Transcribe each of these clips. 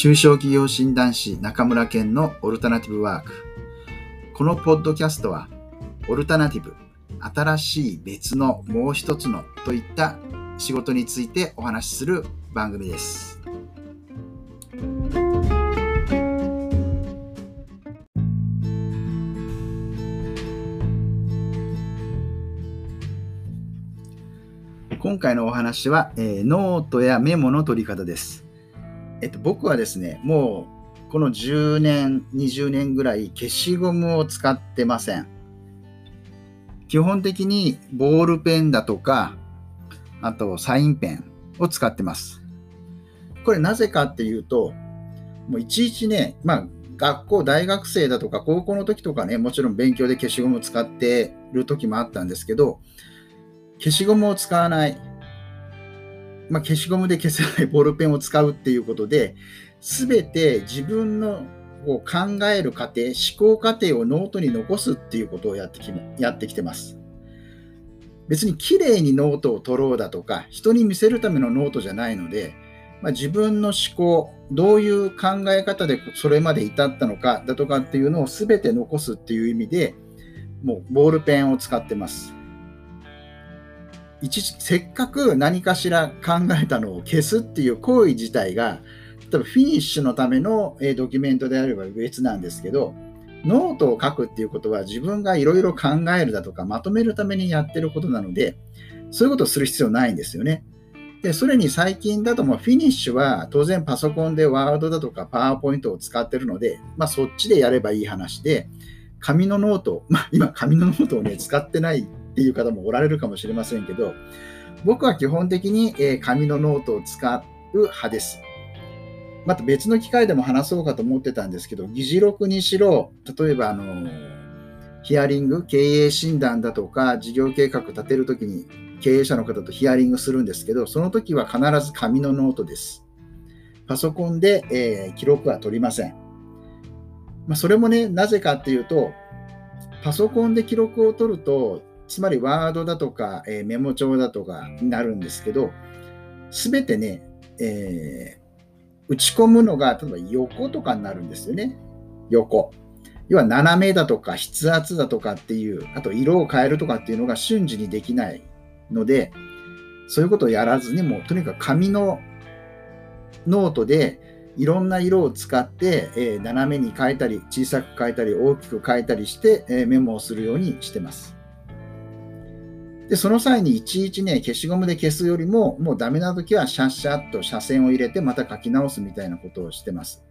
中小企業診断士中村健のオルタナティブワーク。このポッドキャストは、オルタナティブ、新しい別のもう一つのといった仕事についてお話しする番組です。今回のお話は、えー、ノートやメモの取り方です。えっと、僕はですね、もうこの10年、20年ぐらい消しゴムを使ってません。基本的にボールペンだとか、あとサインペンを使ってます。これなぜかっていうと、もういちいちね、まあ学校、大学生だとか高校の時とかね、もちろん勉強で消しゴムを使ってる時もあったんですけど、消しゴムを使わない、まあ、消しゴムで消せないボールペンを使うっていうことで、すべて自分のこう考える過程、思考過程をノートに残すっていうことをやってきやってきてます。別に綺麗にノートを取ろうだとか、人に見せるためのノートじゃないので、まあ、自分の思考、どういう考え方でそれまで至ったのかだとかっていうのを全て残すっていう意味で、もうボールペンを使ってます。一せっかく何かしら考えたのを消すっていう行為自体が、例えばフィニッシュのためのドキュメントであれば別なんですけど、ノートを書くっていうことは自分がいろいろ考えるだとかまとめるためにやってることなので、そういうことをする必要ないんですよね。で、それに最近だともうフィニッシュは当然パソコンで Word だとか PowerPoint を使ってるので、まあそっちでやればいい話で、紙のノート、まあ今紙のノートをね、使ってないっていう方もおられるかもしれませんけど、僕は基本的に、え紙のノートを使う派です。また別の機会でも話そうかと思ってたんですけど、議事録にしろ、例えばあの、ヒアリング、経営診断だとか、事業計画立てるときに経営者の方とヒアリングするんですけど、その時は必ず紙のノートです。パソコンで、えー、記録は取りません。まあ、それもね、なぜかっていうと、パソコンで記録を取ると、つまりワードだとか、えー、メモ帳だとかになるんですけど、すべてね、えー、打ち込むのが、例えば横とかになるんですよね。横。要は斜めだとか筆圧だとかっていう、あと色を変えるとかっていうのが瞬時にできないので、そういうことをやらずにもう、とにかく紙のノートでいろんな色を使って、えー、斜めに変えたり、小さく変えたり、大きく変えたりして、えー、メモをするようにしてます。で、その際にいちいちね、消しゴムで消すよりも、もうダメな時はシャッシャッと斜線を入れてまた書き直すみたいなことをしてます。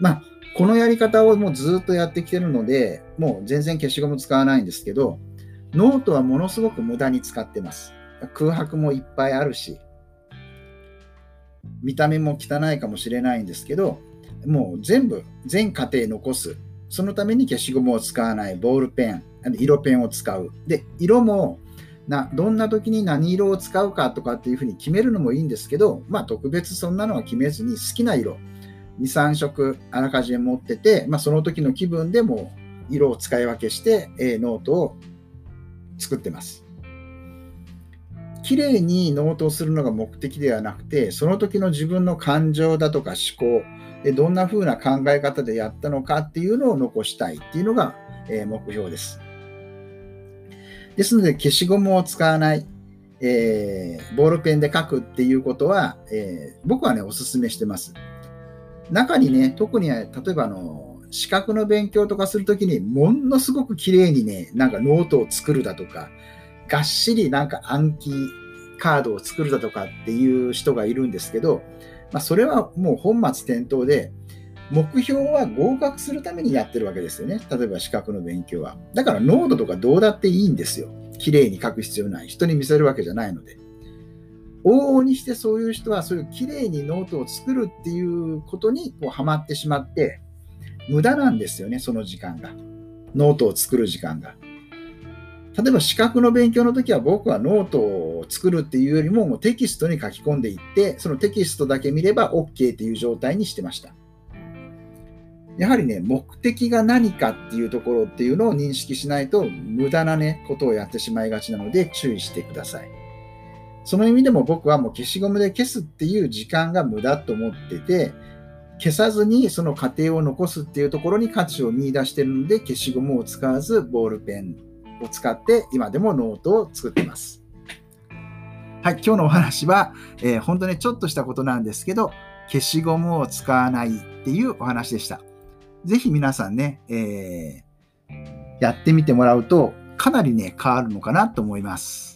まあ、このやり方をもうずっとやってきてるので、もう全然消しゴム使わないんですけど、ノートはものすごく無駄に使ってます。空白もいっぱいあるし、見た目も汚いかもしれないんですけど、もう全部、全過程残す。そのために消しゴムを使わない、ボールペン、色ペンを使う。で、色もなどんな時に何色を使うかとかっていうふうに決めるのもいいんですけど、まあ、特別そんなのは決めずに好きな色2、3色あらかじめ持ってて、まあ、その時の気分でも色を使い分けして、え、ノートを作ってます。綺麗にノートをするのが目的ではなくて、その時の自分の感情だとか思考、でどんな風な考え方でやったのかっていうのを残したいっていうのが、え、目標です。ですので、消しゴムを使わない、えー、ボールペンで書くっていうことは、えー、僕はね、お勧めしてます。中にね、特に、例えばあの、資格の勉強とかするときに、ものすごく綺麗にね、なんかノートを作るだとか、がっしりなんか暗記カードを作るだとかっていう人がいるんですけど、まあ、それはもう本末転倒で、目標は合格するためにやってるわけですよね。例えば資格の勉強は。だからノートとかどうだっていいんですよ。綺麗に書く必要ない。人に見せるわけじゃないので。往々にしてそういう人はそういう綺麗にノートを作るっていうことにこうハマってしまって、無駄なんですよね、その時間が。ノートを作る時間が。例えば資格の勉強の時は僕はノートを作るっていうよりももうテキストに書き込んでいって、そのテキストだけ見れば OK っていう状態にしてました。やはりね、目的が何かっていうところっていうのを認識しないと、無駄なね、ことをやってしまいがちなので注意してください。その意味でも僕はもう消しゴムで消すっていう時間が無駄と思ってて、消さずにその過程を残すっていうところに価値を見出してるので、消しゴムを使わずボールペンを使って今でもノートを作ってます。はい、今日のお話は、えー、本当にちょっとしたことなんですけど、消しゴムを使わないっていうお話でした。ぜひ皆さんね、えー、やってみてもらうとかなりね、変わるのかなと思います。